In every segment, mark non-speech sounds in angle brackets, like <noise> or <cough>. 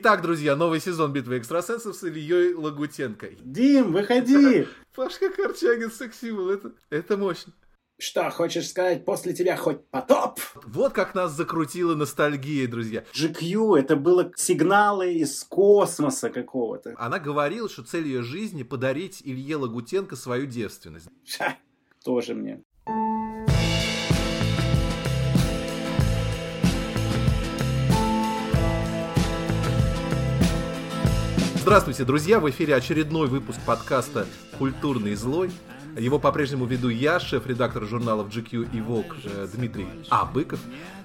Итак, друзья, новый сезон «Битвы экстрасенсов» с Ильей Лагутенко. Дим, выходи! <laughs> Пашка Корчагин секс-символ, это, это мощно. Что, хочешь сказать, после тебя хоть потоп? Вот как нас закрутила ностальгия, друзья. GQ, это было сигналы из космоса какого-то. Она говорила, что цель ее жизни подарить Илье Лагутенко свою девственность. Ша, тоже мне. Здравствуйте, друзья! В эфире очередной выпуск подкаста «Культурный злой». Его по-прежнему веду я, шеф-редактор журналов GQ и Vogue э, Дмитрий Абыков.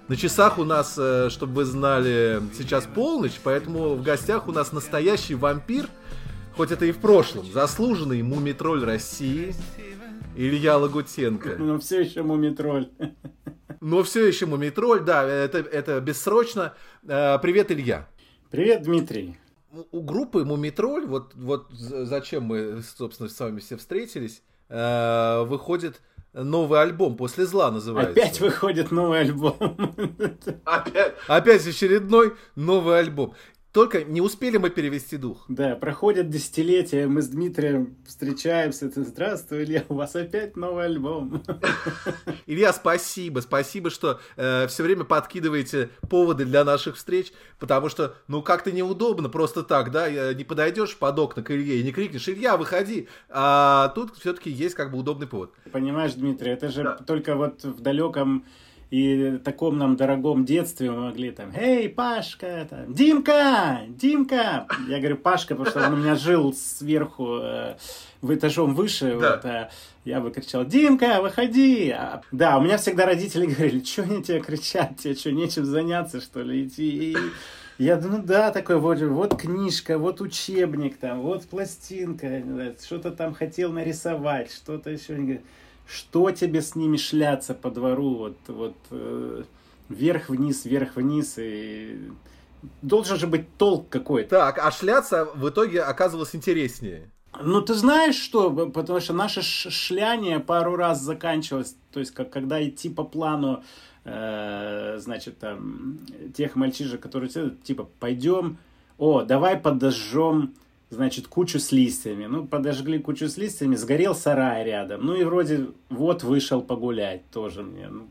На часах у нас, э, чтобы вы знали, сейчас полночь, поэтому в гостях у нас настоящий вампир, хоть это и в прошлом, заслуженный мумитроль России Илья Лагутенко. <laughs> Но все еще мумитроль. <laughs> Но все еще мумитроль, да, это, это бессрочно. Э, привет, Илья. Привет, Дмитрий у группы Мумитроль, вот, вот зачем мы, собственно, с вами все встретились, э, выходит новый альбом «После зла» называется. Опять выходит новый альбом. Опять, опять очередной новый альбом. Только не успели мы перевести дух. Да, проходят десятилетия, мы с Дмитрием встречаемся. Ты здравствуй, Илья, у вас опять новый альбом. <laughs> Илья, спасибо, спасибо, что э, все время подкидываете поводы для наших встреч, потому что, ну, как-то неудобно просто так, да, не подойдешь под окна к Илье и не крикнешь, Илья, выходи, а тут все-таки есть как бы удобный повод. Понимаешь, Дмитрий, это же да. только вот в далеком и таком нам дорогом детстве мы могли там, эй, Пашка, там, Димка, Димка. Я говорю Пашка, потому что он у меня жил сверху, э, в этажом выше. Да. Вот, а я бы кричал, Димка, выходи. А, да, у меня всегда родители <laughs> говорили, что они тебе кричат, тебе что, нечем заняться, что ли, идти? И я думаю, ну да, такой вот, вот книжка, вот учебник там, вот пластинка, что-то там хотел нарисовать, что-то еще. Что тебе с ними шляться по двору, вот, вот э, вверх-вниз, вверх-вниз, и должен же быть толк какой-то. Так, а шляться в итоге оказывалось интереснее. Ну, ты знаешь что, потому что наше шляние пару раз заканчивалось, то есть, как, когда идти по плану, э, значит, там, тех мальчишек, которые, типа, пойдем, о, давай подожжем значит, кучу с листьями. Ну, подожгли кучу с листьями, сгорел сарай рядом. Ну и вроде вот вышел погулять тоже мне. Ну,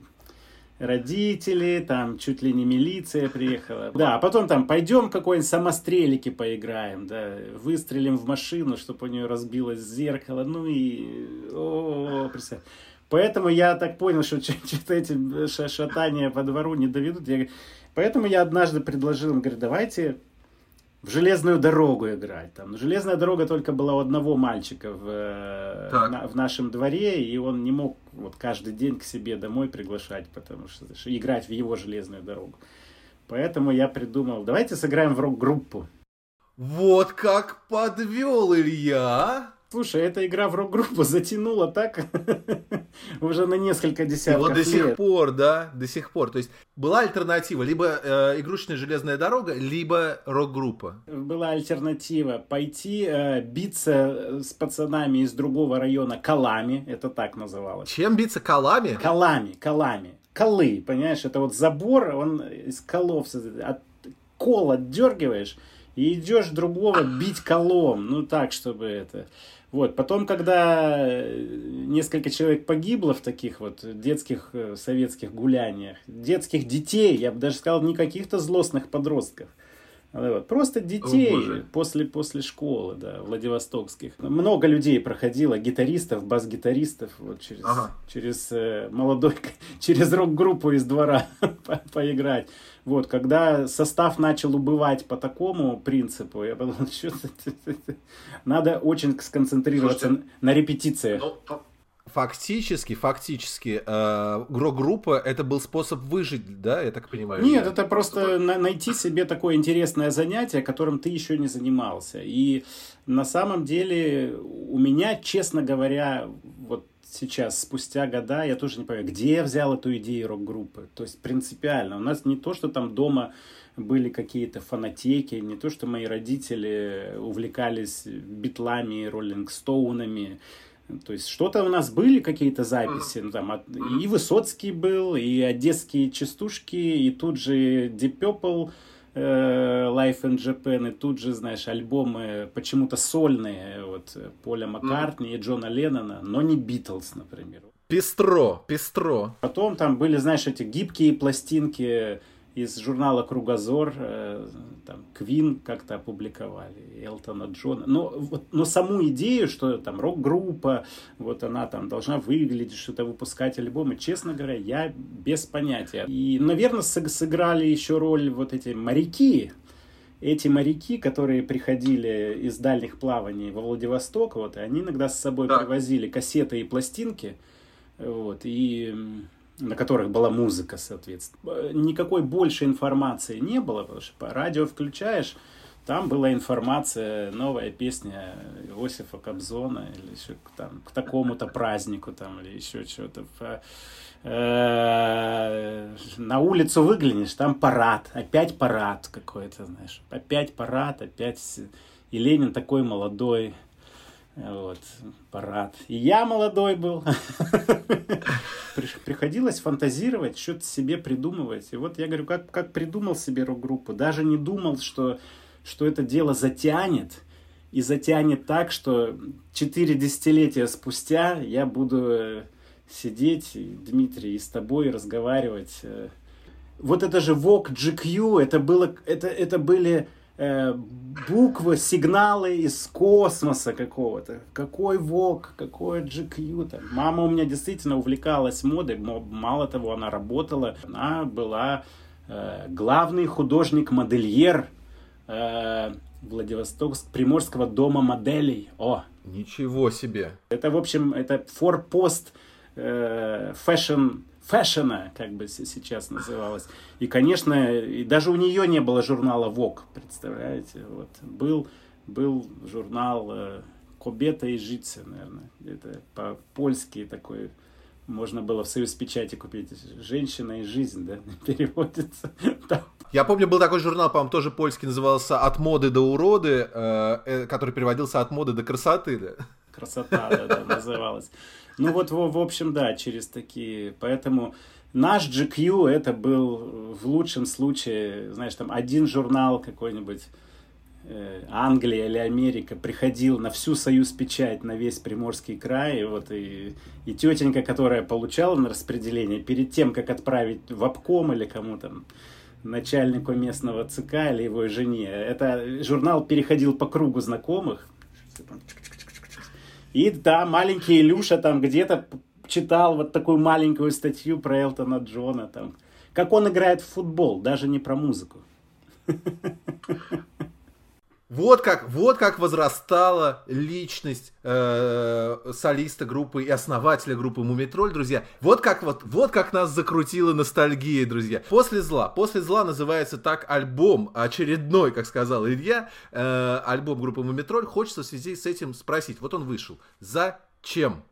родители, там чуть ли не милиция приехала. Да, а потом там пойдем какой-нибудь самострелики поиграем, да, выстрелим в машину, чтобы у нее разбилось зеркало, ну и... О, представь. Поэтому я так понял, что что-то эти шатания по двору не доведут. Я... Поэтому я однажды предложил им, говорю, давайте в железную дорогу играть. Там. Железная дорога только была у одного мальчика в, э, на, в нашем дворе, и он не мог вот каждый день к себе домой приглашать, потому что, что играть в его железную дорогу. Поэтому я придумал, давайте сыграем в рок-группу. Вот как подвел Илья! Слушай, эта игра в рок-группу затянула так <laughs> уже на несколько десятков вот до сих пор, да, до сих пор. То есть была альтернатива, либо э, игрушечная железная дорога, либо рок-группа. Была альтернатива пойти э, биться с пацанами из другого района колами, это так называлось. Чем биться колами? Колами, колами. Колы, понимаешь, это вот забор, он из колов, от кол отдергиваешь, и идешь другого бить колом, ну так, чтобы это... Вот. Потом, когда э, несколько человек погибло в таких вот детских э, советских гуляниях, детских детей, я бы даже сказал, не каких-то злостных подростков, вот. Просто детей О, после, после школы, да, Владивостокских. Много людей проходило, гитаристов, бас-гитаристов, вот через, ага. через э, молодой, <laughs> через рок-группу из двора <laughs> по поиграть. Вот, когда состав начал убывать по такому принципу, я подумал, <laughs> что надо очень сконцентрироваться Слушайте, на репетициях. Ну, фактически, фактически, э, группа это был способ выжить, да, я так понимаю? Нет, это просто на- найти себе такое интересное занятие, которым ты еще не занимался. И на самом деле у меня, честно говоря, сейчас, спустя года, я тоже не понимаю, где я взял эту идею рок-группы. То есть принципиально. У нас не то, что там дома были какие-то фанатеки, не то, что мои родители увлекались битлами, роллингстоунами. То есть что-то у нас были какие-то записи, ну, там, от, и Высоцкий был, и одесские частушки, и тут же Deep Purple, Life in Japan, и тут же, знаешь, альбомы почему-то сольные, вот, Поля Маккартни mm. и Джона Леннона, но не Битлз, например. Пестро, пестро. Потом там были, знаешь, эти гибкие пластинки из журнала «Кругозор», э, там, Квин как-то опубликовали, Элтона Джона. Но, вот, но саму идею, что там рок-группа, вот она там должна выглядеть, что-то выпускать альбомы, честно говоря, я без понятия. И, наверное, сыграли еще роль вот эти моряки, эти моряки, которые приходили из дальних плаваний во Владивосток, вот, и они иногда с собой да. привозили кассеты и пластинки, вот, и на которых была музыка, соответственно. Никакой больше информации не было, потому что по радио включаешь, там была информация, новая песня Иосифа Кобзона или еще там, к такому-то празднику там, или еще что-то. Э, на улицу выглянешь, там парад, опять парад какой-то, знаешь, опять парад, опять и Ленин такой молодой, вот, парад. И я молодой был. <laughs> Приходилось фантазировать, что-то себе придумывать. И вот я говорю, как, как придумал себе рок-группу. Даже не думал, что, что это дело затянет. И затянет так, что четыре десятилетия спустя я буду э, сидеть, Дмитрий, и с тобой разговаривать. Э. Вот это же VOG GQ, это, было, это, это были э, буквы, сигналы из космоса какого-то. Какой ВОК, какой GQ. Там. Мама у меня действительно увлекалась модой. Мало того, она работала. Она была э, главный художник-модельер э, Владивостокск Приморского дома моделей. О! Ничего себе! Это, в общем, это форпост э, fashion фэшена, как бы сейчас называлось. И, конечно, и даже у нее не было журнала Vogue, представляете? Вот. Был, был журнал э, Кобета и Жице, наверное. Это по-польски такой можно было в Союз печати купить. Женщина и жизнь, да, <laughs> переводится. Я помню, был такой журнал, по-моему, тоже польский, назывался «От моды до уроды», э, э, который переводился «От моды до красоты», да? Красота, да, да, называлась. Ну вот, в, в общем, да, через такие. Поэтому наш GQ это был в лучшем случае, знаешь, там один журнал какой-нибудь э, Англия или Америка приходил на всю союз печать, на весь Приморский край, и вот и, и тетенька, которая получала на распределение, перед тем, как отправить в обком или кому там, начальнику местного ЦК или его жене, это журнал переходил по кругу знакомых, и да, маленький Илюша там где-то читал вот такую маленькую статью про Элтона Джона, там, как он играет в футбол, даже не про музыку. <laughs> Вот как, вот как возрастала личность э, солиста группы и основателя группы Мумитроль, друзья. Вот как вот, вот как нас закрутила ностальгия, друзья. После зла. После зла называется так альбом очередной, как сказал Илья, э, альбом группы Мумитроль. Хочется в связи с этим спросить. Вот он вышел. Зачем?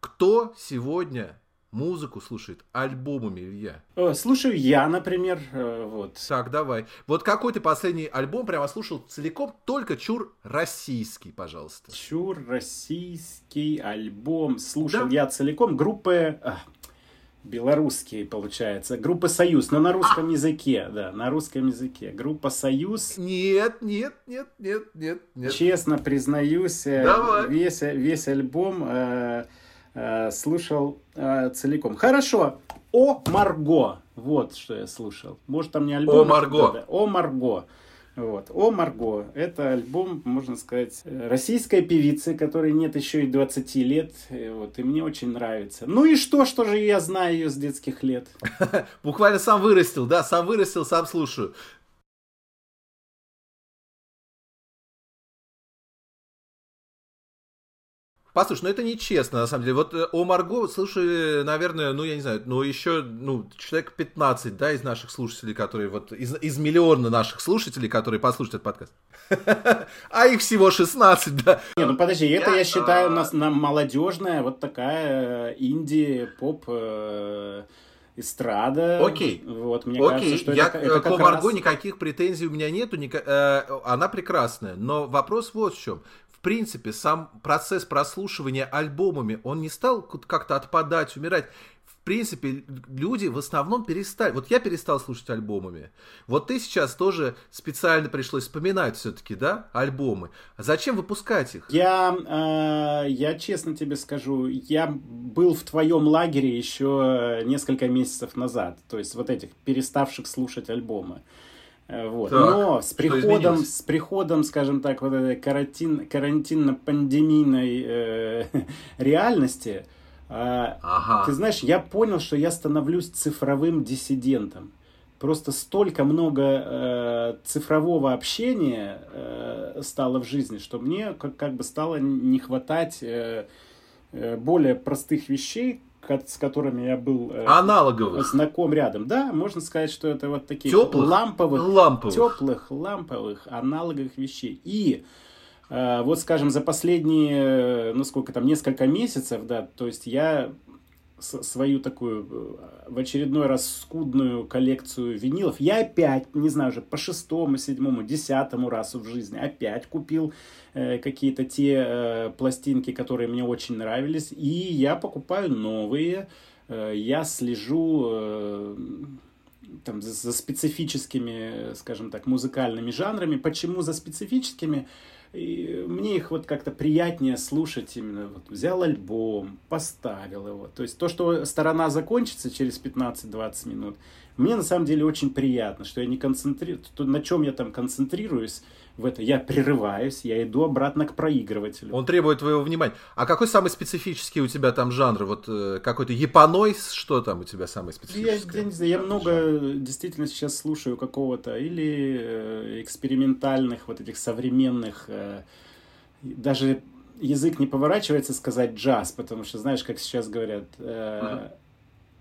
Кто сегодня музыку слушает альбомами, Илья? Э, слушаю я, например, э, вот. Так, давай. Вот какой ты последний альбом прямо слушал целиком, только чур российский, пожалуйста. Чур российский альбом. Слушал да? я целиком группы... А, белорусские, получается. Группа «Союз», но на русском а! языке, да, на русском языке. Группа «Союз». Нет, нет, нет, нет, нет, нет. Честно признаюсь, э, Давай. весь, весь альбом э, Э, слушал э, целиком. Хорошо. О Марго. Вот что я слушал. Может, там не альбом. О Марго. Да, О Марго. Вот. О Марго. Это альбом, можно сказать, российской певицы, которой нет еще и 20 лет. И вот, и мне очень нравится. Ну и что, что же я знаю ее с детских лет? <laughs> Буквально сам вырастил, да, сам вырастил, сам слушаю. Послушай, ну это нечестно, на самом деле. Вот э, о Марго, слушай, наверное, ну я не знаю, ну еще, ну, человек 15, да, из наших слушателей, которые вот, из, из миллиона наших слушателей, которые послушают этот подкаст. <laughs> А их всего 16, да. Не, ну подожди, это я считаю у нас на молодежная вот такая э, инди, поп, э, эстрада. Окей. Вот, мне Окей. кажется, что я, это, это как По Марго никаких претензий у меня нету, ника, э, она прекрасная. Но вопрос вот в чем принципе, сам процесс прослушивания альбомами, он не стал как-то отпадать, умирать. В принципе, люди в основном перестали... Вот я перестал слушать альбомами. Вот ты сейчас тоже специально пришлось вспоминать все-таки, да, альбомы. А зачем выпускать их? Я, э, я честно тебе скажу, я был в твоем лагере еще несколько месяцев назад. То есть вот этих переставших слушать альбомы. Э, вот. Так, Но с приходом, с приходом, скажем так, вот этой карантин, карантинно-пандемийной э, <laughs> реальности, э, ага. ты знаешь, я понял, что я становлюсь цифровым диссидентом. Просто столько много э, цифрового общения э, стало в жизни, что мне как, как бы стало не хватать э, э более простых вещей, с которыми я был э, аналоговых знаком рядом. Да, можно сказать, что это вот такие теплых, ламповых, ламповых, теплых, ламповых, аналоговых вещей. И э, вот, скажем, за последние, ну сколько там, несколько месяцев, да, то есть я свою такую э, в очередной раз скудную коллекцию винилов. Я опять, не знаю уже, по шестому, седьмому, десятому разу в жизни опять купил э, какие-то те э, пластинки, которые мне очень нравились. И я покупаю новые. Э, я слежу э, там, за, за специфическими, скажем так, музыкальными жанрами. Почему за специфическими? И мне их вот как-то приятнее слушать именно. Вот взял альбом, поставил его. То есть то, что сторона закончится через 15-20 минут, мне на самом деле очень приятно, что я не концентрирую, на чем я там концентрируюсь, в это. Я прерываюсь, я иду обратно к проигрывателю. Он требует твоего внимания. А какой самый специфический у тебя там жанр? Вот э, какой-то японойс, что там у тебя самый специфический? Я, я не знаю, я много жанр. действительно сейчас слушаю какого-то или э, экспериментальных, вот этих современных, э, даже язык не поворачивается сказать джаз, потому что знаешь, как сейчас говорят, э,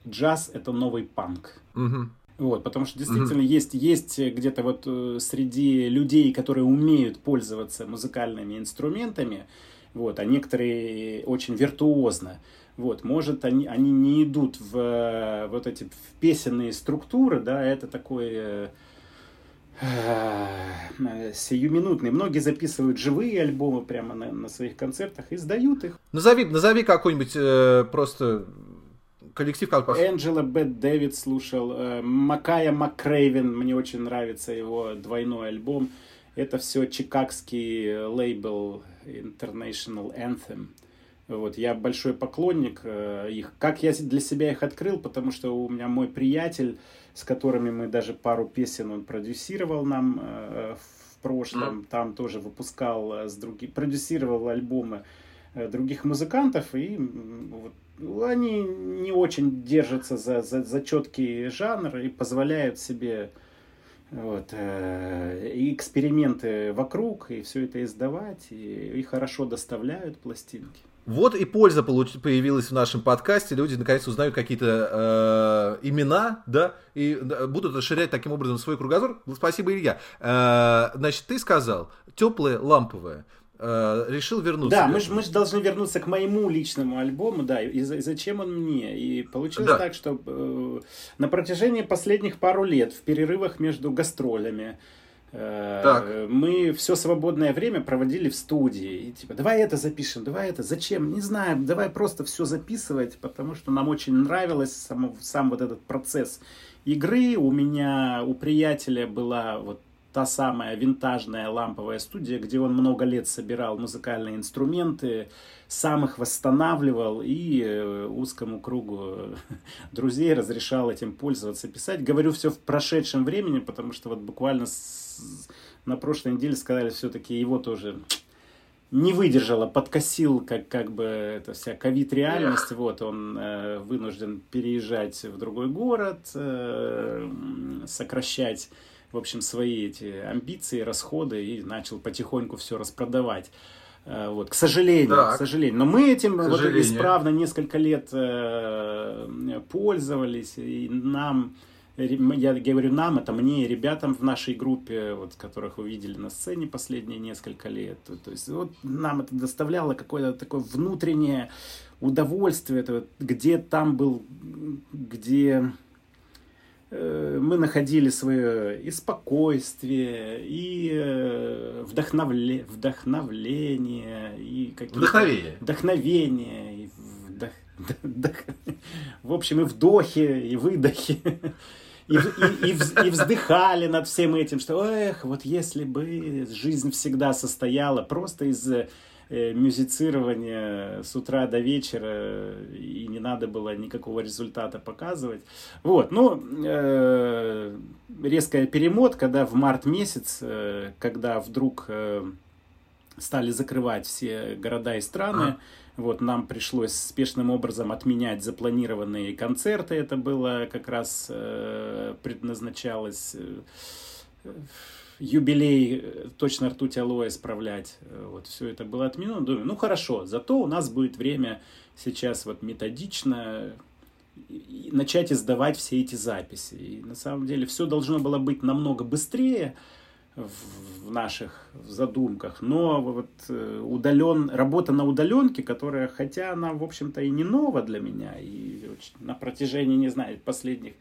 угу. джаз это новый панк. Угу. Вот, потому что действительно mm-hmm. есть, есть где-то вот э, среди людей, которые умеют пользоваться музыкальными инструментами, вот, а некоторые очень виртуозно. Вот, может, они, они не идут в э, вот эти в песенные структуры, да, это такой э, э, сиюминутный. Многие записывают живые альбомы прямо на, на своих концертах и сдают их. Назови, назови какой-нибудь э, просто коллектив как Энджела Бет Дэвид слушал, э, Макая Макрейвен, мне очень нравится его двойной альбом. Это все чикагский лейбл International Anthem. Вот, я большой поклонник э, их. Как я для себя их открыл, потому что у меня мой приятель, с которыми мы даже пару песен он продюсировал нам э, в прошлом, mm. там тоже выпускал с других, продюсировал альбомы других музыкантов, и вот они не очень держатся за, за, за четкий жанр и позволяют себе вот, э, эксперименты вокруг, и все это издавать, и, и хорошо доставляют пластинки. Вот и польза получ- появилась в нашем подкасте. Люди наконец узнают какие-то э, имена, да, и будут расширять таким образом свой кругозор. Спасибо, Илья. Э, значит, ты сказал теплое, ламповое. Э, решил вернуться. Да, мы же мы должны вернуться к моему личному альбому, да, и, и зачем он мне. И получилось да. так, что э, на протяжении последних пару лет в перерывах между гастролями э, так. мы все свободное время проводили в студии. И типа, давай это запишем, давай это, зачем, не знаю, давай просто все записывать, потому что нам очень нравилось сам, сам вот этот процесс игры. У меня, у приятеля была вот та самая винтажная ламповая студия, где он много лет собирал музыкальные инструменты, сам их восстанавливал и э, узкому кругу <laughs> друзей разрешал этим пользоваться, писать. Говорю все в прошедшем времени, потому что вот буквально с... на прошлой неделе сказали, все-таки его тоже не выдержала, подкосил, как, как бы это вся ковид-реальность. Вот он э, вынужден переезжать в другой город, э, сокращать в общем, свои эти амбиции, расходы и начал потихоньку все распродавать. Э, вот, к сожалению, так. к сожалению. Но мы этим вот исправно несколько лет э, пользовались, и нам, я говорю нам, это мне и ребятам в нашей группе, вот, которых вы видели на сцене последние несколько лет. То есть вот нам это доставляло какое-то такое внутреннее удовольствие, это, где там был, где мы находили свое и спокойствие, и э, вдохновле, вдохновление, и какие-то... Вдохновение. Вдохновение, и, вдох, В общем, и вдохи, и выдохи. И, и, и, и вздыхали над всем этим, что, эх, вот если бы жизнь всегда состояла просто из э, мюзицирования с утра до вечера, и не надо было никакого результата показывать. Вот, ну, э, резкая перемотка, да, в март месяц, э, когда вдруг э, стали закрывать все города и страны. Вот, нам пришлось спешным образом отменять запланированные концерты. Это было как раз э, предназначалось э, юбилей э, точно ртуть алоэ справлять. Вот, все это было отменено. Думаю, ну хорошо, зато у нас будет время сейчас вот методично начать издавать все эти записи. И на самом деле все должно было быть намного быстрее, в наших задумках, но вот э, удален, работа на удаленке, которая, хотя она, в общем-то, и не нова для меня, и на протяжении, не знаю, последних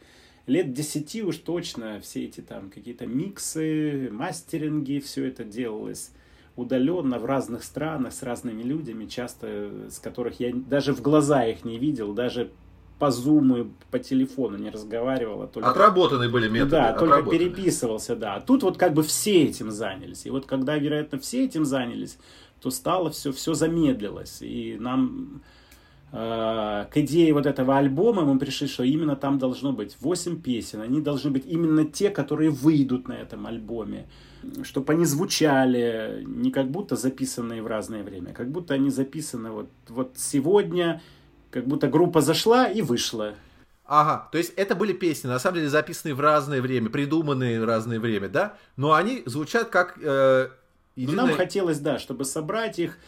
лет десяти уж точно все эти там какие-то миксы, мастеринги, все это делалось удаленно в разных странах с разными людьми, часто с которых я даже в глаза их не видел, даже по зуму, по телефону не разговаривала. Только... Отработанные были методы. Да, только переписывался, да. А тут вот как бы все этим занялись. И вот когда, вероятно, все этим занялись, то стало все, все замедлилось. И нам к идее вот этого альбома мы пришли, что именно там должно быть 8 песен. Они должны быть именно те, которые выйдут на этом альбоме. Чтобы они звучали не как будто записанные в разное время, как будто они записаны вот, вот сегодня как будто группа зашла и вышла. Ага, то есть это были песни, на самом деле записанные в разное время, придуманные в разное время, да? Но они звучат как... Э, единое... Нам хотелось, да, чтобы собрать их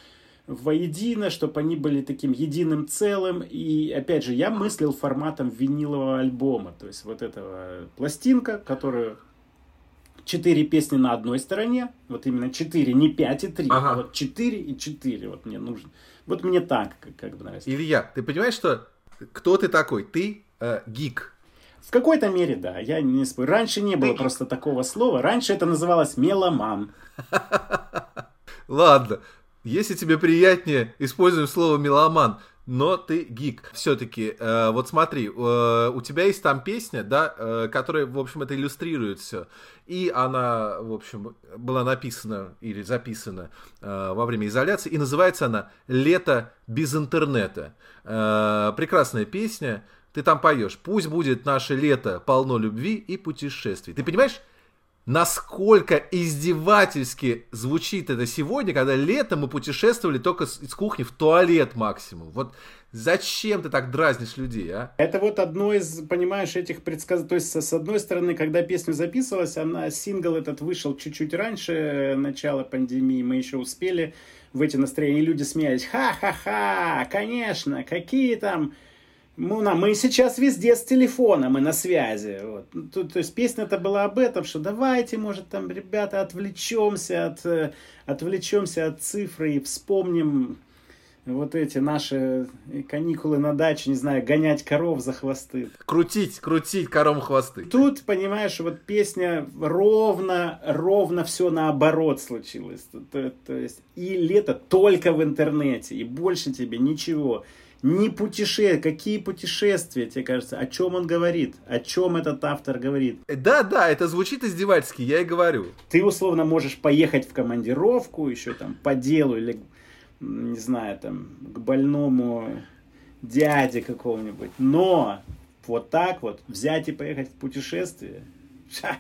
воедино, чтобы они были таким единым целым. И, опять же, я мыслил форматом винилового альбома. То есть вот этого пластинка, которую четыре песни на одной стороне, вот именно четыре, не пять и три, ага. а вот четыре и четыре, вот мне нужно. Вот мне так как, как бы нравится. Илья, ты понимаешь, что кто ты такой? Ты э, гик. В какой-то мере, да, я не спорю. Раньше не было ты... просто такого слова. Раньше это называлось меломан. <laughs> Ладно, если тебе приятнее, используем слово меломан но ты гик. Все-таки, э, вот смотри, э, у тебя есть там песня, да, э, которая, в общем, это иллюстрирует все. И она, в общем, была написана или записана э, во время изоляции, и называется она «Лето без интернета». Э, прекрасная песня, ты там поешь «Пусть будет наше лето полно любви и путешествий». Ты понимаешь, насколько издевательски звучит это сегодня, когда летом мы путешествовали только из кухни в туалет максимум. Вот зачем ты так дразнишь людей, а? Это вот одно из, понимаешь, этих предсказаний. То есть, с одной стороны, когда песня записывалась, она, сингл этот вышел чуть-чуть раньше начала пандемии, мы еще успели в эти настроения, и люди смеялись. Ха-ха-ха, конечно, какие там ну, на, мы сейчас везде с телефона, мы на связи. Вот. Ну, то, то есть песня-то была об этом, что давайте, может, там, ребята, отвлечемся от, э, отвлечемся от цифры и вспомним вот эти наши каникулы на даче, не знаю, гонять коров за хвосты. Крутить, крутить кором хвосты. Тут, понимаешь, вот песня ровно, ровно все наоборот случилось. То, то, то есть и лето только в интернете, и больше тебе ничего. Не путешествия. Какие путешествия, тебе кажется? О чем он говорит? О чем этот автор говорит? Да, да, это звучит издевательски, я и говорю. Ты условно можешь поехать в командировку, еще там по делу или, не знаю, там, к больному дяде какому-нибудь. Но вот так вот взять и поехать в путешествие, ша,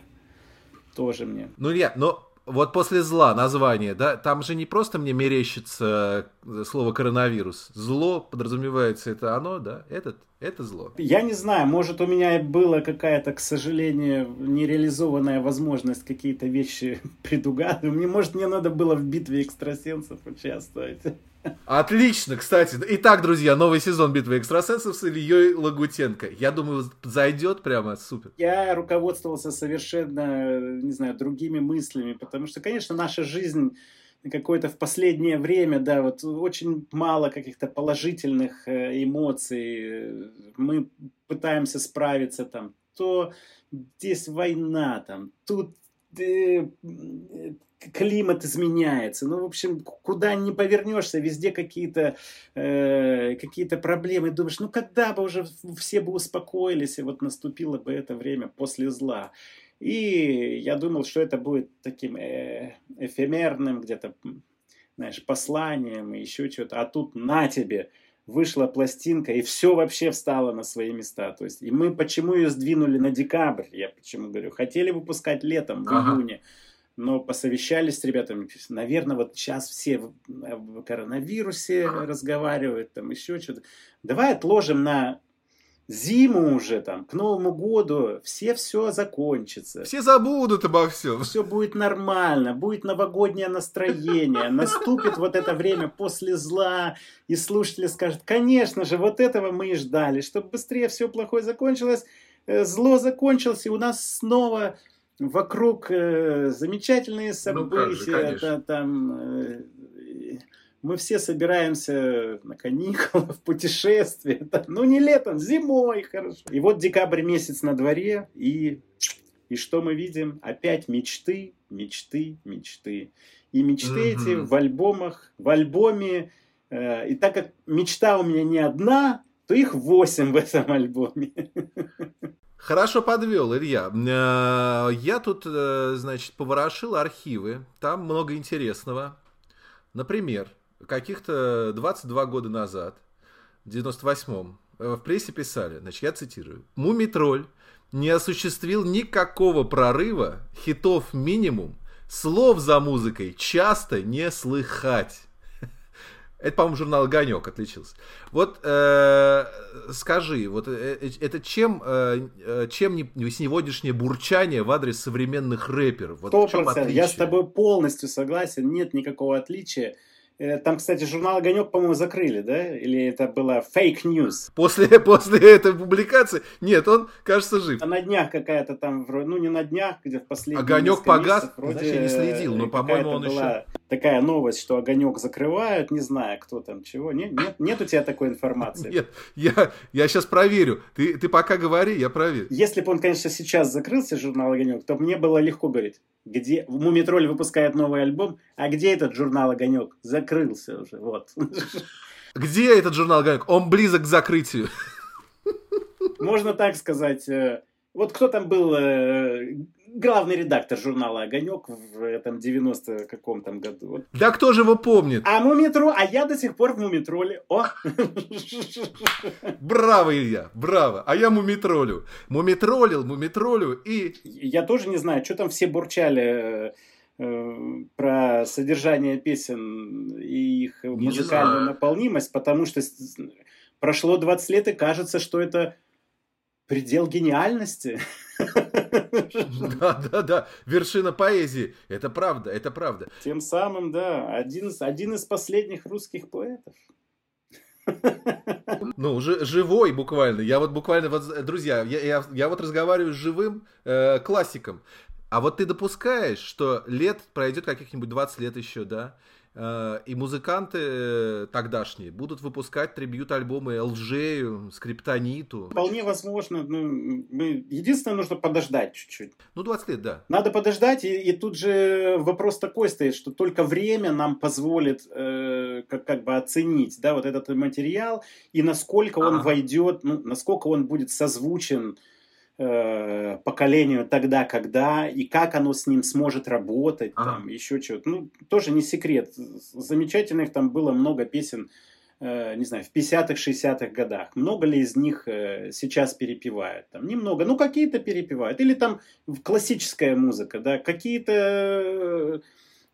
тоже мне. Ну, я, но вот после зла название, да, там же не просто мне мерещится э, слово коронавирус. Зло, подразумевается, это оно, да, этот, это зло. Я не знаю, может у меня была какая-то, к сожалению, нереализованная возможность какие-то вещи <laughs> предугадывать. Мне, может, мне надо было в битве экстрасенсов участвовать. Отлично, кстати. Итак, друзья, новый сезон «Битвы экстрасенсов» с Ильей Лагутенко. Я думаю, зайдет прямо супер. Я руководствовался совершенно, не знаю, другими мыслями, потому что, конечно, наша жизнь какое-то в последнее время, да, вот очень мало каких-то положительных э, эмоций. Мы пытаемся справиться там, то здесь война, там, тут э, климат изменяется. Ну, в общем, куда ни повернешься, везде какие-то э, какие проблемы. Думаешь, ну когда бы уже все бы успокоились, и вот наступило бы это время после зла. И я думал, что это будет таким э, эфемерным где-то, знаешь, посланием и еще что-то. А тут на тебе вышла пластинка, и все вообще встало на свои места. То есть, и мы почему ее сдвинули на декабрь? Я почему говорю, хотели выпускать летом, в ага. июне но посовещались с ребятами, наверное, вот сейчас все в коронавирусе разговаривают, там еще что-то. Давай отложим на зиму уже, там, к Новому году, все все закончится. Все забудут обо всем. Все будет нормально, будет новогоднее настроение, наступит вот это время после зла, и слушатели скажут, конечно же, вот этого мы и ждали, чтобы быстрее все плохое закончилось, э, зло закончилось, и у нас снова вокруг э, замечательные события, ну, же, там э, мы все собираемся на каникулы, <laughs> в путешествие, да, ну не летом, зимой, хорошо. И вот декабрь месяц на дворе, и, и что мы видим? Опять мечты, мечты, мечты. И мечты угу. эти в альбомах, в альбоме, э, и так как мечта у меня не одна, то их восемь в этом альбоме. <laughs> Хорошо подвел, Илья. Э, я тут, э, значит, поворошил архивы. Там много интересного. Например, каких-то 22 года назад, в 98-м, э, в прессе писали, значит, я цитирую, «Мумитроль не осуществил никакого прорыва, хитов минимум, слов за музыкой часто не слыхать». Это, по-моему, журнал «Огонек» отличился. Вот э, скажи, вот э, э это чем, э, э, чем не, не сегодняшнее бурчание в адрес современных рэперов? Вот 100%. Я с тобой полностью согласен. Нет никакого отличия. Там, кстати, журнал «Огонек», по-моему, закрыли, да? Или это было фейк news? После, <laughs> после этой публикации? Нет, он, кажется, жив. А на днях какая-то там, ну не на днях, где в последние Огонек погас? Месяцев, вроде я не следил, но, по-моему, он еще... Такая новость, что Огонек закрывают, не знаю, кто там чего. Нет, нет, нет у тебя такой информации? Нет, я, я сейчас проверю. Ты, ты пока говори, я проверю. Если бы он, конечно, сейчас закрылся, журнал «Огонек», то мне было легко говорить где Мумитроль выпускает новый альбом, а где этот журнал Огонек? Закрылся уже, вот. Где этот журнал Огонек? Он близок к закрытию. Можно так сказать. Э, вот кто там был э, главный редактор журнала «Огонек» в этом 90 каком там году. Да кто же его помнит? А Мумитру, а я до сих пор в Мумитроле. О! Браво, Илья, браво. А я Мумитролю. Мумитролил, Мумитролю и... Я тоже не знаю, что там все бурчали э, про содержание песен и их музыкальную наполнимость, потому что прошло 20 лет и кажется, что это предел гениальности. <laughs> Да, да, да. Вершина поэзии. Это правда, это правда. Тем самым, да, один, один из последних русских поэтов. <laughs> Ну, ж, живой буквально. Я вот буквально, вот, друзья, я, я, я вот разговариваю с живым э, классиком. А вот ты допускаешь, что лет пройдет каких-нибудь 20 лет еще, да? Э, и музыканты э, тогдашние будут выпускать трибьют-альбомы Лжею, Скриптониту. Вполне возможно. Ну, мы... Единственное, нужно подождать чуть-чуть. Ну, 20 лет, да. Надо подождать, и, и тут же вопрос такой стоит, что только время нам позволит э, как, как бы оценить да, вот этот материал, и насколько он ага. войдет, ну, насколько он будет созвучен Э, поколению тогда, когда, и как оно с ним сможет работать, ага. там, еще что-то. Ну, тоже не секрет. Замечательных там было много песен, э, не знаю, в 50-х, 60-х годах. Много ли из них э, сейчас перепевают? Там, немного. Ну, какие-то перепевают. Или там классическая музыка, да, какие-то Э,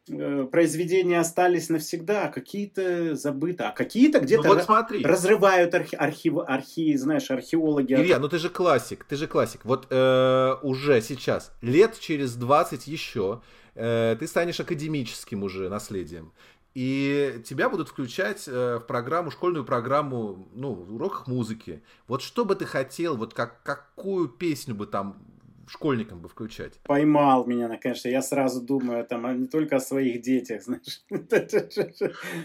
произведения остались навсегда, а какие-то забыты, а какие-то где-то ну, вот смотри. разрывают архи, архив, архи, знаешь, археологи. Илья, ну ты же классик, ты же классик. Вот э, уже сейчас, лет через 20 еще, э, ты станешь академическим уже наследием. И тебя будут включать э, в программу, школьную программу, ну, в уроках музыки. Вот что бы ты хотел, вот как, какую песню бы там школьникам бы включать. Поймал меня, конечно. Я сразу думаю там не только о своих детях, <laughs> знаешь,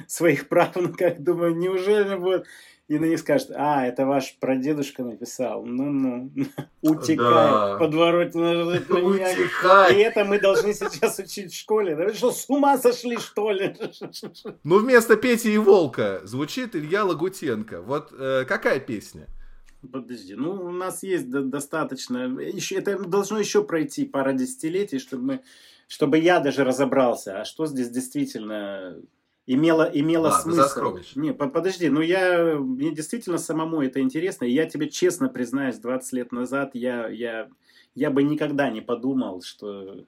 своих правнуках. Думаю, неужели будет и на них скажут, а, это ваш прадедушка написал, <laughs> ну-ну, утекай, да. подворотня Утекай. И это мы должны сейчас учить в школе. Да вы что, с ума сошли, что ли? <laughs> Ну, вместо Пети и Волка звучит Илья Лагутенко. Вот э, какая песня? Подожди, ну у нас есть достаточно, еще, это должно еще пройти пара десятилетий, чтобы мы, чтобы я даже разобрался, а что здесь действительно имело, имело Ладно, смысл. Не, подожди, ну я, мне действительно самому это интересно, и я тебе честно признаюсь, 20 лет назад я, я, я бы никогда не подумал, что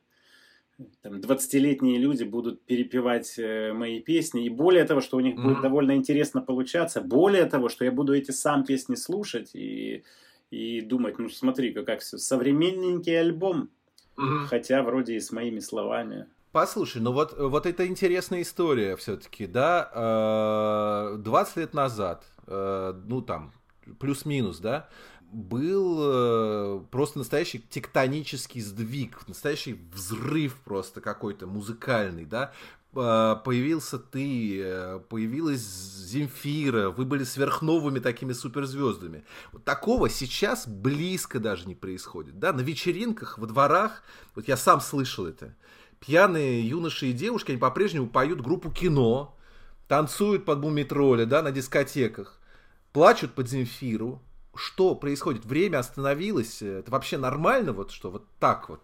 там, 20-летние люди будут перепевать э, мои песни, и более того, что у них mm-hmm. будет довольно интересно получаться, более того, что я буду эти сам песни слушать и, и думать, ну смотри-ка, как все, современненький альбом, mm-hmm. хотя вроде и с моими словами. Послушай, ну вот, вот это интересная история все-таки, да, 20 э, лет назад, э, ну там, плюс-минус, да, был э, просто настоящий тектонический сдвиг, настоящий взрыв просто какой-то музыкальный, да, появился ты, появилась Земфира, вы были сверхновыми такими суперзвездами. Вот такого сейчас близко даже не происходит, да, на вечеринках, во дворах, вот я сам слышал это, пьяные юноши и девушки, они по-прежнему поют группу кино, танцуют под мумитроля, да, на дискотеках, плачут под Земфиру. Что происходит? Время остановилось? Это вообще нормально вот что? Вот так вот?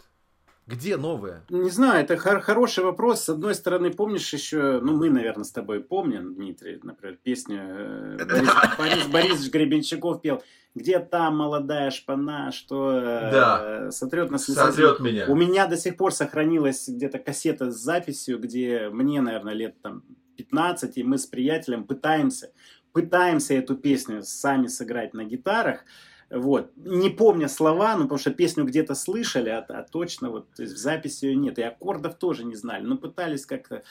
Где новое? Не знаю, это хор- хороший вопрос. С одной стороны, помнишь еще, ну мы, наверное, с тобой помним, Дмитрий, например, песню э, Борис, <laughs> Борис Борисович Гребенщиков пел где та молодая шпана, что э, да. сотрет нас Сотрет меня. У меня до сих пор сохранилась где-то кассета с записью, где мне, наверное, лет там 15, и мы с приятелем пытаемся, пытаемся эту песню сами сыграть на гитарах. Вот. Не помня слова, ну, потому что песню где-то слышали, а, а точно вот то есть в записи ее нет. И аккордов тоже не знали, но пытались как-то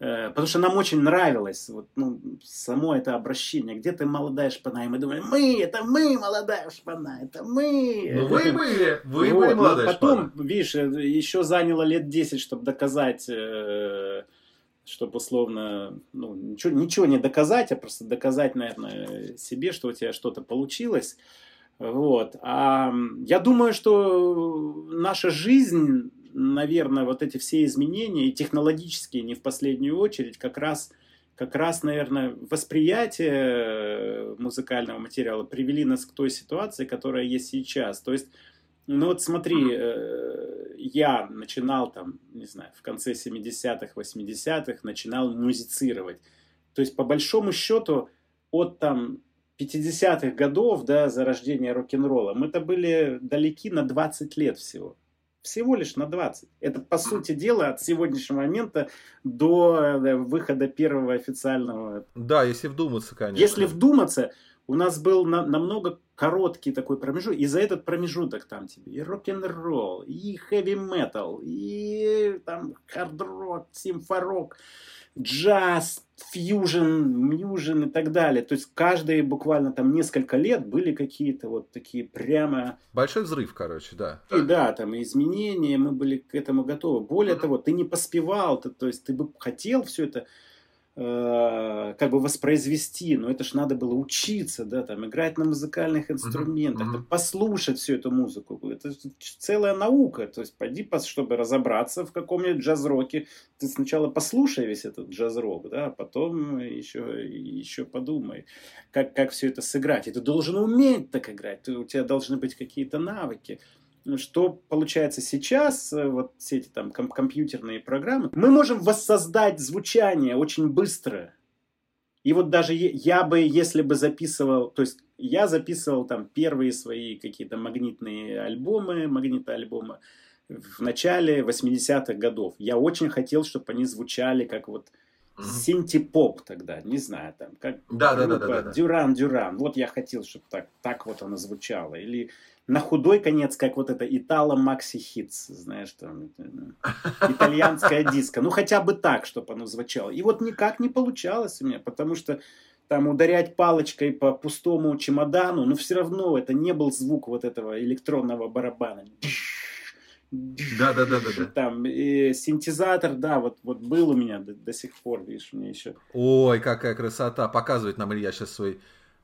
Э, потому что нам очень нравилось вот, ну, само это обращение. Где ты молодая шпана? И мы думали, мы, это мы молодая шпана, это мы. Ну вы были, вы вот. были молодая Потом, шпана. видишь, э, еще заняло лет 10, чтобы доказать, э, чтобы условно, ну, ничего, ничего не доказать, а просто доказать, наверное, себе, что у тебя что-то получилось. Вот. А я думаю, что наша жизнь наверное, вот эти все изменения, и технологические не в последнюю очередь, как раз, как раз, наверное, восприятие э, музыкального материала привели нас к той ситуации, которая есть сейчас. То есть, ну вот смотри, э, я начинал там, не знаю, в конце 70-х, 80-х, начинал музицировать. То есть, по большому счету, от там 50-х годов, да, зарождения рок-н-ролла, мы-то были далеки на 20 лет всего. Всего лишь на 20. Это, по сути дела, от сегодняшнего момента до э, выхода первого официального. Да, если вдуматься, конечно. Если вдуматься, у нас был на, намного короткий такой промежуток, и за этот промежуток там тебе и рок-н-ролл, и хэви-метал, и там хард-рок, симфорок, джаз, фьюжн, мьюжн и так далее. То есть каждые буквально там несколько лет были какие-то вот такие прямо... Большой взрыв, короче, да. И да, там изменения, мы были к этому готовы. Более того, ты не поспевал, ты, то есть ты бы хотел все это как бы воспроизвести, но это ж надо было учиться, да, там, играть на музыкальных инструментах, uh-huh. послушать всю эту музыку. Это целая наука. То есть, пойди, чтобы разобраться в каком-нибудь джаз-роке, ты сначала послушай весь этот джаз-рок, да, а потом еще, еще подумай, как, как все это сыграть. И ты должен уметь так играть, у тебя должны быть какие-то навыки что получается сейчас, э, вот все эти там ком- компьютерные программы, мы можем воссоздать звучание очень быстро. И вот даже я бы, если бы записывал, то есть я записывал там первые свои какие-то магнитные альбомы, магнитоальбомы в начале 80-х годов. Я очень хотел, чтобы они звучали как вот синтепоп тогда, не знаю, там, как да, да, да, да, да. Дюран, Дюран. Вот я хотел, чтобы так, так вот оно звучало. Или на худой конец, как вот это Итало Макси Хитс, знаешь, там, итальянская диска. Ну, хотя бы так, чтобы оно звучало. И вот никак не получалось у меня, потому что там ударять палочкой по пустому чемодану, но все равно это не был звук вот этого электронного барабана. Да, да, да, да, да. Там и синтезатор, да, вот, вот был у меня до, до сих пор, видишь, у меня еще. Ой, какая красота! Показывает нам Илья сейчас свой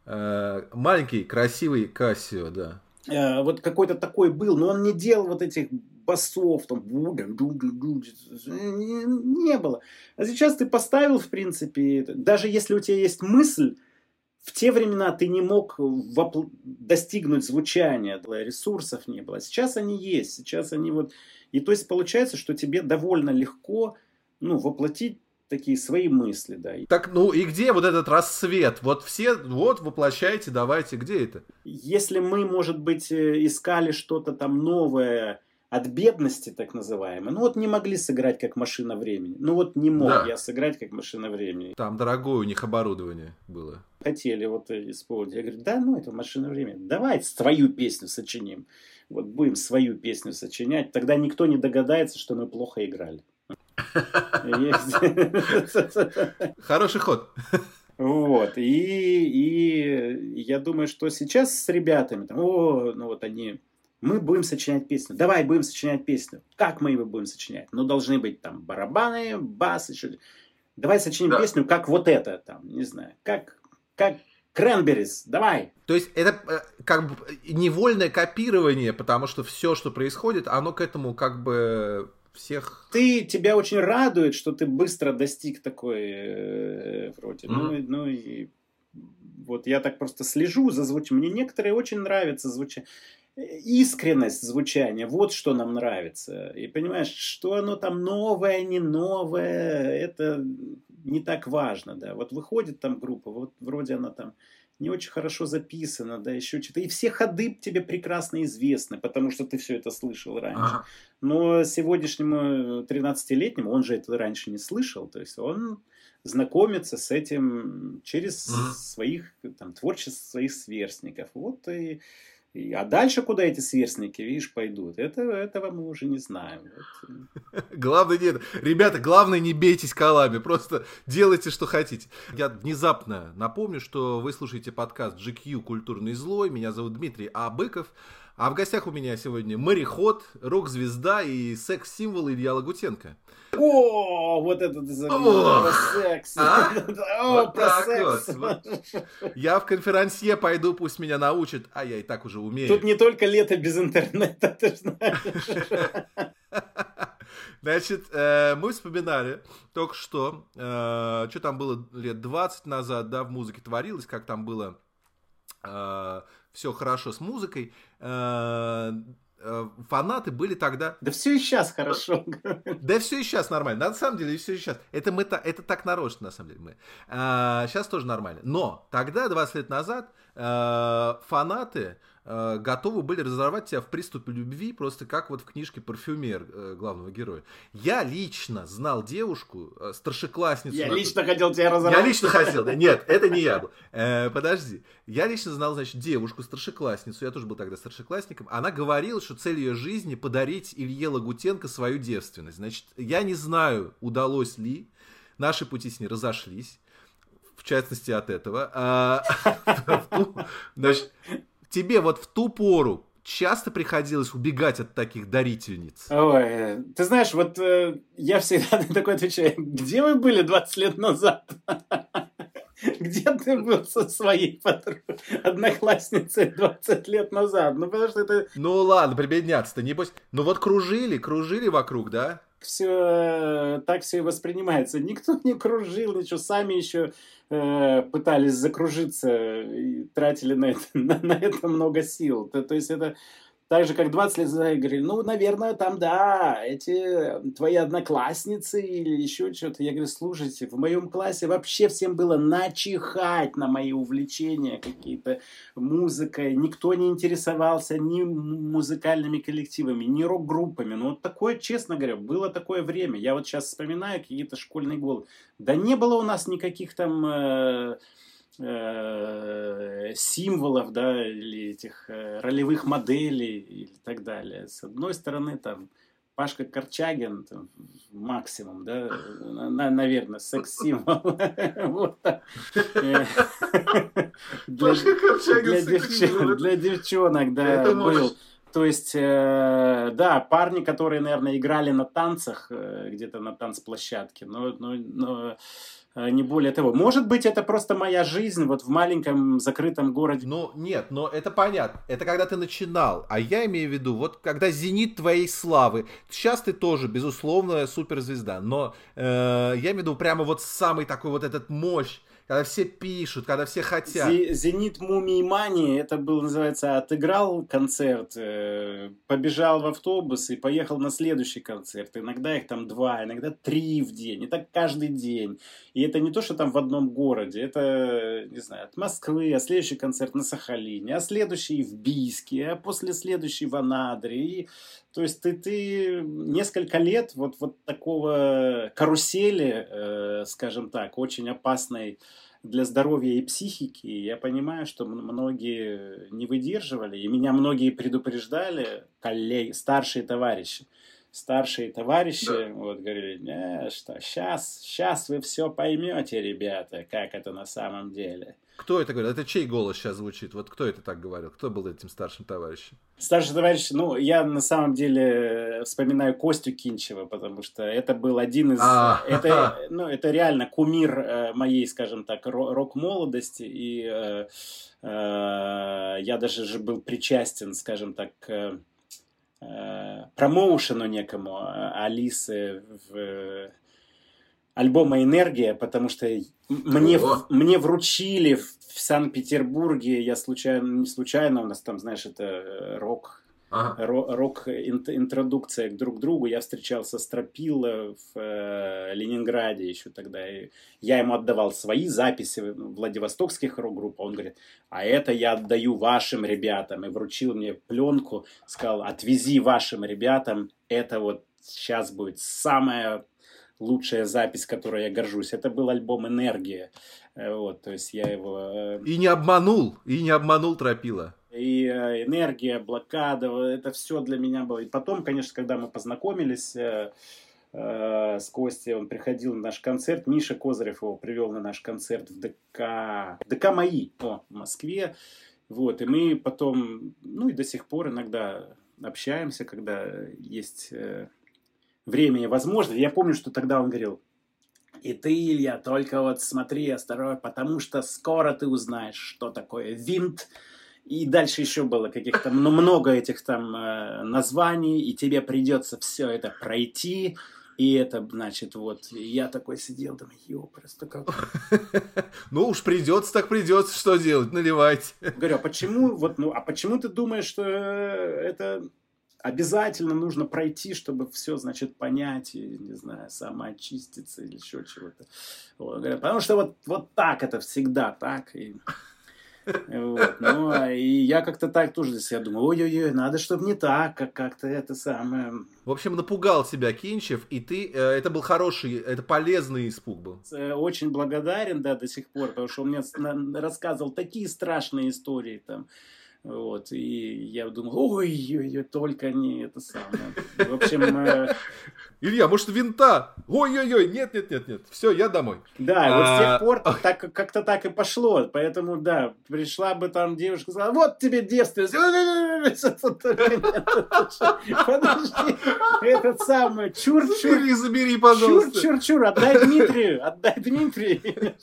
Э, маленький, красивый Кассио, да. Э, вот какой-то такой был, но он не делал вот этих басов, там, не было. А сейчас ты поставил, в принципе, даже если у тебя есть мысль, в те времена ты не мог вопл... достигнуть звучания, ресурсов не было. Сейчас они есть, сейчас они вот... И то есть получается, что тебе довольно легко ну, воплотить такие свои мысли, да. Так, ну и где вот этот рассвет? Вот все, вот воплощайте, давайте, где это? Если мы, может быть, э, искали что-то там новое, от бедности, так называемой. Ну вот не могли сыграть как машина времени. Ну вот не мог да. я сыграть как машина времени. Там дорогое у них оборудование было. Хотели вот использовать. Я говорю, да ну это машина времени. Давай свою песню сочиним. Вот будем свою песню сочинять. Тогда никто не догадается, что мы плохо играли. <laughs> Хороший ход. Вот, и, и я думаю, что сейчас с ребятами, там, о, ну вот они мы будем сочинять песню. Давай будем сочинять песню. Как мы его будем сочинять? Ну, должны быть там барабаны, бас, еще. Давай сочиним да. песню, как вот это, там, не знаю, как, как Кренберис, давай. То есть это э, как бы невольное копирование, потому что все, что происходит, оно к этому как бы всех... Ты, тебя очень радует, что ты быстро достиг такой э, вроде. Mm-hmm. Ну, ну и вот я так просто слежу за звучанием. Мне некоторые очень нравятся звучание искренность звучания, вот что нам нравится. И понимаешь, что оно там новое, не новое, это не так важно, да. Вот выходит там группа, вот вроде она там не очень хорошо записана, да, еще что-то. И все ходы тебе прекрасно известны, потому что ты все это слышал раньше. Ага. Но сегодняшнему 13-летнему, он же это раньше не слышал, то есть он знакомится с этим через ага. своих, там, творчество своих сверстников. Вот и а дальше куда эти сверстники, видишь, пойдут, это, этого мы уже не знаем. Вот. <laughs> Главное нет. Ребята, главное не бейтесь колами, просто делайте, что хотите. Я внезапно напомню, что вы слушаете подкаст GQ «Культурный злой». Меня зовут Дмитрий Абыков. А в гостях у меня сегодня мореход, рок-звезда и секс-символ Илья Лагутенко. О, вот это ты забыл, про секс. А? <laughs> О, вот про секс. Вот. Я в конферансье пойду, пусть меня научат, а я и так уже умею. Тут не только лето без интернета, <laughs> ты знаешь. <laughs> Значит, э, мы вспоминали только что, э, что там было лет 20 назад, да, в музыке творилось, как там было э, все хорошо с музыкой. Э, э, фанаты были тогда... Да все и сейчас хорошо. <laughs> Да все и сейчас нормально. На самом деле все и сейчас. Это, мы, это так нарочно, на самом деле. Мы. А, сейчас тоже нормально. Но тогда, 20 лет назад, э, фанаты Э, готовы были разорвать тебя в приступе любви, просто как вот в книжке «Парфюмер» э, главного героя. Я лично знал девушку, э, старшеклассницу. Я лично хотел тебя разорвать. Я лично хотел, да. Нет, это не я был. подожди. Я лично знал, значит, девушку, старшеклассницу, я тоже был тогда старшеклассником. Она говорила, что цель ее жизни подарить Илье Лагутенко свою девственность. Значит, я не знаю, удалось ли, наши пути с ней разошлись в частности от этого. А, <laughs> значит, тебе вот в ту пору часто приходилось убегать от таких дарительниц? Ой, ты знаешь, вот э, я всегда <laughs> такой отвечаю, где вы были 20 лет назад? <laughs> Где ты был со своей одноклассницей 20 лет назад? Ну, потому что это... Ну, ладно, прибедняться-то, небось... Ну, вот кружили, кружили вокруг, да? Все, так все и воспринимается. Никто не кружил, ничего, сами еще Э, пытались закружиться и тратили на это, <laughs> на, на это много сил. То, то есть это так же, как 20 лет назад говорили, ну, наверное, там, да, эти твои одноклассницы или еще что-то. Я говорю, слушайте, в моем классе вообще всем было начихать на мои увлечения какие-то музыкой. Никто не интересовался ни музыкальными коллективами, ни рок-группами. Ну, вот такое, честно говоря, было такое время. Я вот сейчас вспоминаю какие-то школьные годы. Да не было у нас никаких там... Э, символов, да, или этих э, ролевых моделей и так далее. С одной стороны, там, Пашка Корчагин, там, максимум, да, на, наверное, секс-символ. Для девчонок, да, был. То есть, э, да, парни, которые, наверное, играли на танцах, э, где-то на танцплощадке, но, но, но э, не более того. Может быть, это просто моя жизнь вот в маленьком закрытом городе. Ну, нет, но это понятно. Это когда ты начинал. А я имею в виду, вот когда зенит твоей славы. Сейчас ты тоже, безусловно, суперзвезда. Но э, я имею в виду прямо вот самый такой вот этот мощь когда все пишут, когда все хотят. Зенит Мумий Мани, это был, называется, отыграл концерт, э, побежал в автобус и поехал на следующий концерт. Иногда их там два, иногда три в день. И так каждый день. И это не то, что там в одном городе. Это, не знаю, от Москвы, а следующий концерт на Сахалине, а следующий в Бийске, а после следующий в Анадре. И то есть ты, ты несколько лет вот, вот такого карусели, э, скажем так, очень опасной для здоровья и психики. Я понимаю, что многие не выдерживали, и меня многие предупреждали, коллеги, старшие товарищи. Старшие товарищи да. вот говорили, не, что сейчас, сейчас вы все поймете, ребята, как это на самом деле. Кто это говорит? Это чей голос сейчас звучит? Вот кто это так говорил? Кто был этим старшим товарищем? Старший товарищ, ну, я на самом деле вспоминаю Костю Кинчева, потому что это был один из... А. Это, <laughs> ну, это реально кумир э, моей, скажем так, рок-молодости, и э, э, я даже же был причастен, скажем так, к промоушену некому Алисы в альбома «Энергия», потому что мне, мне вручили в, в Санкт-Петербурге, я случайно, не случайно, у нас там, знаешь, это э, рок, ага. рок интродукция друг к другу. Я встречался с Тропило в э, Ленинграде еще тогда. И я ему отдавал свои записи владивостокских рок-групп. А он говорит, а это я отдаю вашим ребятам. И вручил мне пленку, сказал, отвези вашим ребятам. Это вот сейчас будет самая лучшая запись, которой я горжусь. Это был альбом «Энергия». Э, вот, то есть я его... Э, и не обманул, и не обманул Тропила. И э, «Энергия», «Блокада», это все для меня было. И потом, конечно, когда мы познакомились с Костей, он приходил на наш концерт, Миша Козырев его привел на наш концерт в ДК, ДК «Мои» о, в Москве. Вот, и мы потом, ну и до сих пор иногда общаемся, когда есть время и возможность. Я помню, что тогда он говорил, и ты, Илья, только вот смотри осторожно, потому что скоро ты узнаешь, что такое винт. И дальше еще было каких-то ну, много этих там э, названий, и тебе придется все это пройти. И это, значит, вот, я такой сидел, думаю, ё, просто как... Ну уж придется, так придется, что делать, наливать. Говорю, а почему, вот, ну, а почему ты думаешь, что это обязательно нужно пройти, чтобы все, значит, понять и, не знаю, самоочиститься или еще чего-то. Вот, потому что вот, вот так это всегда так. И, вот, ну, а и я как-то так тоже для себя думаю, ой-ой-ой, надо, чтобы не так, как как-то это самое... В общем, напугал себя Кинчев, и ты, э, это был хороший, это полезный испуг был. Э, очень благодарен, да, до сих пор, потому что он мне рассказывал такие страшные истории там, вот, и я думал, ой, ой, ой, только не это самое. В общем... Э... <laughs> Илья, может, винта? Ой-ой-ой, нет-нет-нет-нет, все, я домой. Да, а... вот с тех а, пор так, как-то так и пошло, поэтому, да, пришла бы там девушка, сказала, вот тебе девственность. Подожди, этот самый, чур-чур. Забери, пожалуйста. Чур-чур, отдай Дмитрию, отдай Дмитрию. <laughs>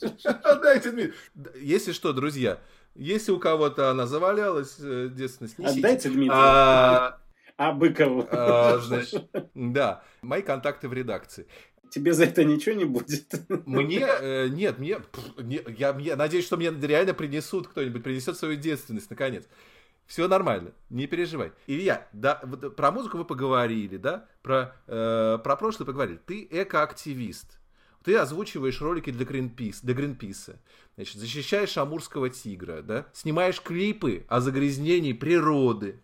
Отдайте Дмитрию. Если что, друзья, если у кого-то она завалялась, э, девственность, несите. Отдайте Дмитрию. А, а Быкову. А, значит, да. Мои контакты в редакции. Тебе за это ничего не будет? Мне? Э, нет, мне... Не, я, я надеюсь, что мне реально принесут кто-нибудь, принесет свою девственность, наконец. Все нормально, не переживай. Илья, да, про музыку вы поговорили, да? Про, э, про прошлое поговорили. Ты экоактивист. Ты озвучиваешь ролики для Greenpeace, для Greenpeace. Значит, защищаешь амурского тигра, да? Снимаешь клипы о загрязнении природы.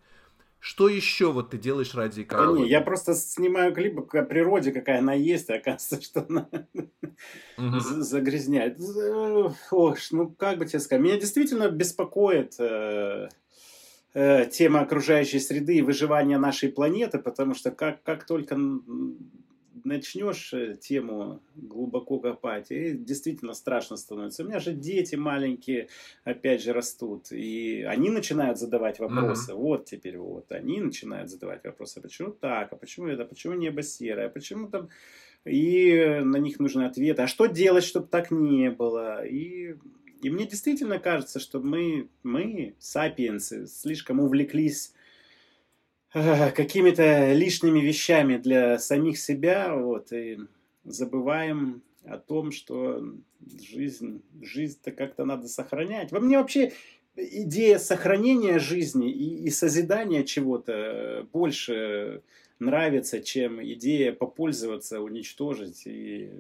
Что еще вот ты делаешь ради экологии? Да не, я просто снимаю клипы о природе, какая она есть, и оказывается, что она угу. загрязняет. Ох, ну как бы тебе сказать, меня действительно беспокоит э, э, тема окружающей среды и выживания нашей планеты, потому что как, как только начнешь э, тему глубоко копать, и действительно страшно становится. У меня же дети маленькие, опять же, растут, и они начинают задавать вопросы. Mm-hmm. Вот теперь вот, они начинают задавать вопросы. А почему так? А почему это? Почему небо серое? А почему там... И на них нужны ответы. А что делать, чтобы так не было? И и мне действительно кажется, что мы, мы, сапиенсы, слишком увлеклись какими-то лишними вещами для самих себя, вот, и забываем о том, что жизнь, жизнь-то как-то надо сохранять. Во мне вообще идея сохранения жизни и, и созидания чего-то больше нравится, чем идея попользоваться, уничтожить и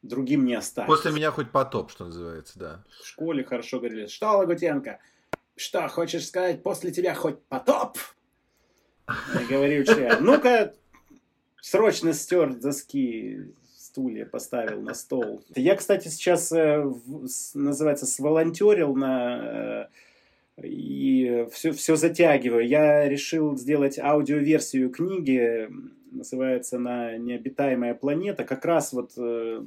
другим не оставить. После меня хоть потоп, что называется, да. В школе хорошо говорили, что, Лагутенко, что, хочешь сказать, после тебя хоть потоп? Говорю, че, ну-ка, срочно стер доски, стулья поставил на стол. Я, кстати, сейчас, э, называется, сволонтерил на э, и все, все затягиваю. Я решил сделать аудиоверсию книги, называется она «Необитаемая планета». Как раз вот э,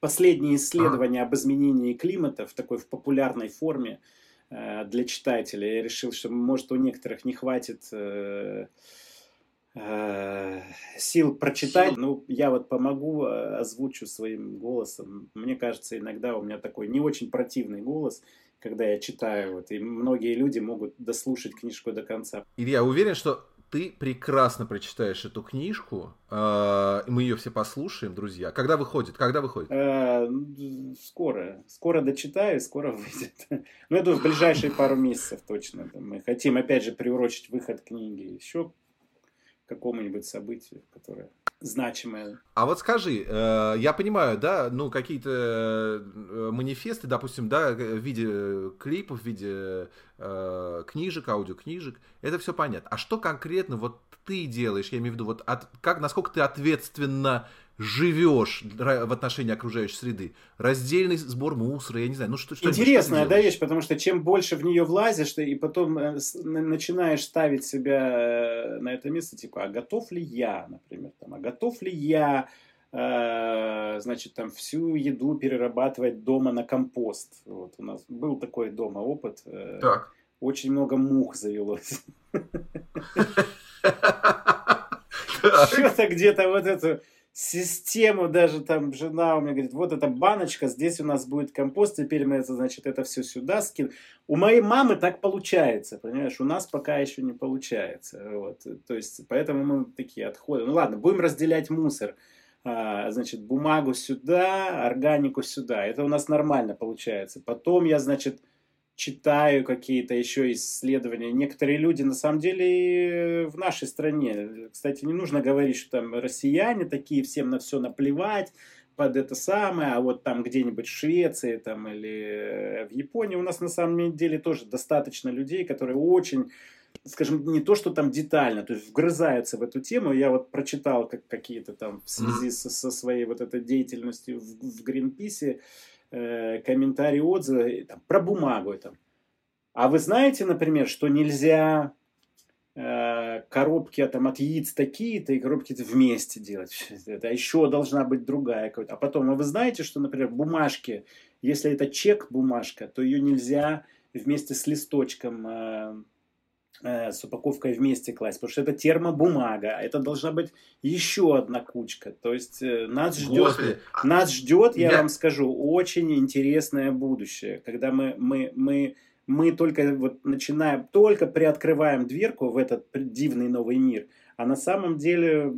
последние исследования об изменении климата в такой в популярной форме для читателя. Я решил, что может у некоторых не хватит э, э, сил прочитать. Ну, я вот помогу, э, озвучу своим голосом. Мне кажется, иногда у меня такой не очень противный голос, когда я читаю. Вот, и многие люди могут дослушать книжку до конца. Илья, уверен, что ты прекрасно прочитаешь эту книжку. Э, мы ее все послушаем, друзья. Когда выходит? Когда выходит? Э, скоро. Скоро дочитаю, скоро <laughs> выйдет. Ну, это в ближайшие пару месяцев точно. Мы хотим, опять же, приурочить выход книги еще какому-нибудь событию, которое значимое. А вот скажи, э, я понимаю, да, ну какие-то э, манифесты, допустим, да, в виде клипов, в виде э, книжек, аудиокнижек, это все понятно. А что конкретно вот ты делаешь, я имею в виду, вот от, как, насколько ты ответственно живешь в отношении окружающей среды. Раздельный сбор мусора, я не знаю. Ну, что, что Интересная что да, вещь, потому что чем больше в нее влазишь, ты и потом э, начинаешь ставить себя э, на это место, типа, а готов ли я, например, там, а готов ли я э, значит, там всю еду перерабатывать дома на компост. Вот у нас был такой дома опыт. Так. Очень много мух завелось. <laughs> Что-то где-то вот эту систему даже там жена у меня говорит, вот эта баночка, здесь у нас будет компост, теперь мы это, значит, это все сюда скинем. У моей мамы так получается, понимаешь, у нас пока еще не получается. Вот. То есть, поэтому мы такие отходы. Ну ладно, будем разделять мусор. А, значит, бумагу сюда, органику сюда. Это у нас нормально получается. Потом я, значит, читаю какие-то еще исследования. Некоторые люди, на самом деле, в нашей стране, кстати, не нужно говорить, что там россияне такие, всем на все наплевать, под это самое, а вот там где-нибудь в Швеции там, или в Японии у нас на самом деле тоже достаточно людей, которые очень скажем, не то, что там детально, то есть вгрызаются в эту тему. Я вот прочитал как, какие-то там в связи со, со своей вот этой деятельностью в, в Гринписе, э, комментарии, отзывы там, про бумагу. Там. А вы знаете, например, что нельзя э, коробки там, от яиц такие-то и коробки вместе делать. Это еще должна быть другая. А потом, а вы знаете, что, например, бумажки, если это чек бумажка, то ее нельзя вместе с листочком э, Э, с упаковкой вместе класть, потому что это термобумага, это должна быть еще одна кучка. То есть э, нас ждет, нас ждет, я, я вам скажу, очень интересное будущее, когда мы, мы, мы, мы только вот начинаем, только приоткрываем дверку в этот дивный новый мир, а на самом деле,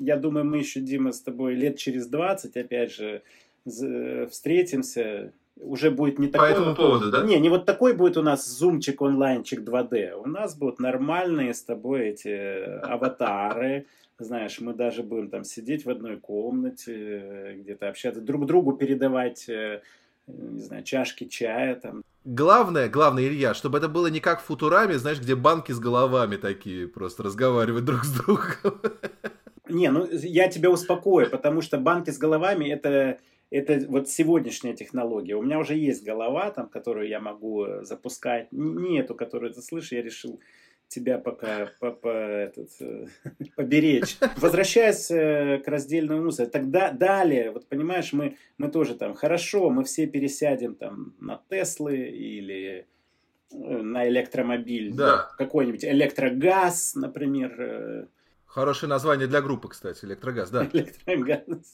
я думаю, мы еще, Дима, с тобой лет через 20, опять же, э, встретимся, уже будет не такой... По этому поводу, да? Не, не вот такой будет у нас зумчик, онлайнчик 2D. У нас будут нормальные с тобой эти аватары. Знаешь, мы даже будем там сидеть в одной комнате, где-то общаться, друг другу передавать, э, не знаю, чашки чая там. Главное, главное, Илья, чтобы это было не как в Футураме, знаешь, где банки с головами такие просто разговаривают друг с другом. Не, ну я тебя успокою, потому что банки с головами это это вот сегодняшняя технология. У меня уже есть голова, там, которую я могу э, запускать. Не эту, которую ты слышишь, я решил тебя пока по, по, этот, э, <laughs> поберечь. Возвращаясь э, к раздельному мусору, тогда далее, вот понимаешь, мы, мы тоже там, хорошо, мы все пересядем там на Теслы или на электромобиль, да. какой-нибудь электрогаз, например, Хорошее название для группы, кстати, электрогаз, да. <laughs> Электрогаз.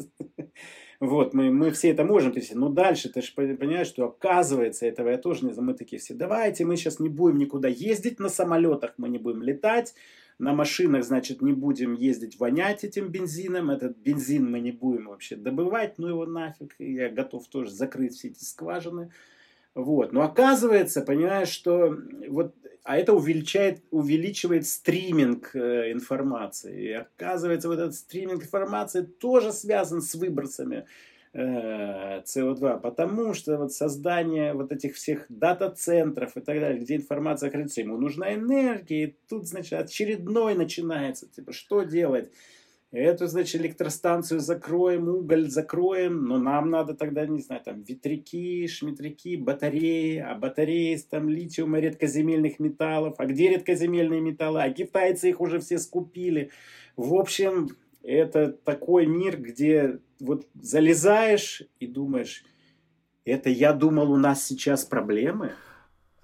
Вот, мы, мы все это можем перейти. Но дальше ты же понимаешь, что оказывается, этого я тоже не знаю. Мы такие все, давайте мы сейчас не будем никуда ездить на самолетах, мы не будем летать, на машинах, значит, не будем ездить вонять этим бензином, этот бензин мы не будем вообще добывать, ну его нафиг, я готов тоже закрыть все эти скважины. Вот. Но оказывается, понимаешь, что вот, а это увеличает, увеличивает стриминг э, информации. И оказывается, вот этот стриминг информации тоже связан с выбросами э, СО2, потому что вот создание вот этих всех дата-центров и так далее, где информация хранится, ему нужна энергия, и тут, значит, очередной начинается, типа, что делать? Эту, значит, электростанцию закроем, уголь закроем, но нам надо тогда, не знаю, там, ветряки, шметряки, батареи, а батареи там литиума, редкоземельных металлов. А где редкоземельные металлы? А китайцы их уже все скупили. В общем, это такой мир, где вот залезаешь и думаешь, это я думал, у нас сейчас проблемы.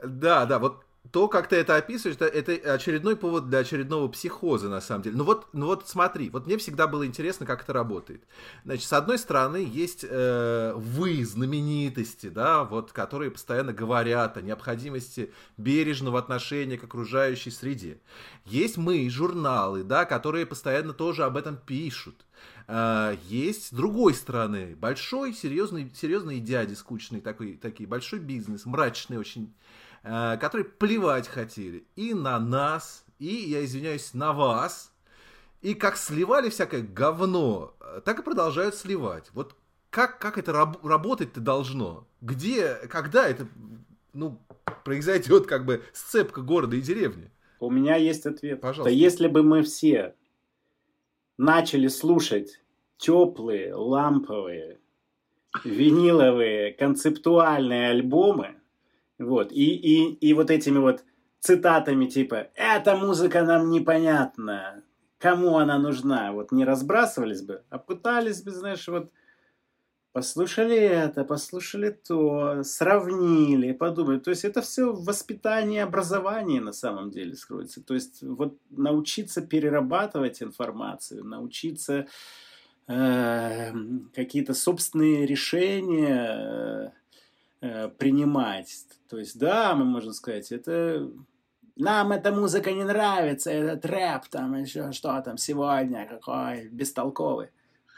Да, да, вот то, как ты это описываешь, это, это очередной повод для очередного психоза, на самом деле. Ну вот, ну вот смотри, вот мне всегда было интересно, как это работает. Значит, с одной стороны, есть э, вы, знаменитости, да, вот, которые постоянно говорят о необходимости бережного отношения к окружающей среде. Есть мы, журналы, да, которые постоянно тоже об этом пишут. Uh, есть с другой стороны большой серьезный серьезный дяди скучный такой такие большой бизнес мрачный очень которые плевать хотели и на нас, и, я извиняюсь, на вас. И как сливали всякое говно, э, так и продолжают сливать. Вот как, как это раб- работать-то должно? Где, когда это, ну, произойдет как бы сцепка города и деревни? У меня есть ответ. Пожалуйста. Да если бы мы все начали слушать теплые, ламповые, виниловые, концептуальные альбомы, вот. И, и, и вот этими вот цитатами типа «Эта музыка нам непонятна, кому она нужна?» Вот не разбрасывались бы, а пытались бы, знаешь, вот послушали это, послушали то, сравнили, подумали. То есть это все в воспитании, образовании на самом деле скроется. То есть вот научиться перерабатывать информацию, научиться э, какие-то собственные решения э, принимать. То есть, да, мы можем сказать, это нам эта музыка не нравится, этот рэп, там еще что там сегодня, какой бестолковый.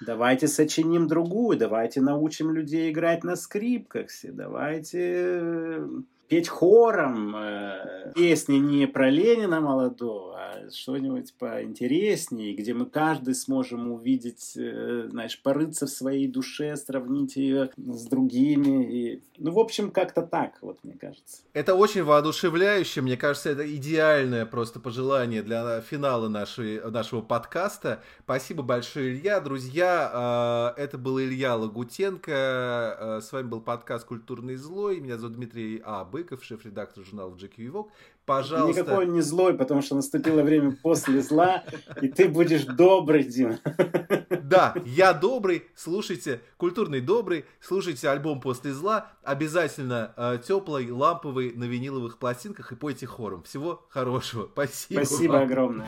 Давайте сочиним другую, давайте научим людей играть на скрипках, все, давайте петь хором э, песни не про Ленина молодого, а что-нибудь поинтереснее, где мы каждый сможем увидеть, э, знаешь, порыться в своей душе, сравнить ее с другими. И, ну, в общем, как-то так, вот мне кажется. Это очень воодушевляюще, мне кажется, это идеальное просто пожелание для финала нашей, нашего подкаста. Спасибо большое, Илья. Друзья, э, это был Илья Лагутенко, э, с вами был подкаст «Культурный злой», меня зовут Дмитрий А. Быков, шеф-редактор журнала GQ Vogue. Пожалуйста. Никакой он не злой, потому что наступило время после зла, и ты будешь добрый, Дима. Да, я добрый, слушайте, культурный добрый, слушайте альбом «После зла», обязательно э, теплый, ламповый, на виниловых пластинках и пойте хором. Всего хорошего. Спасибо Спасибо вам. огромное.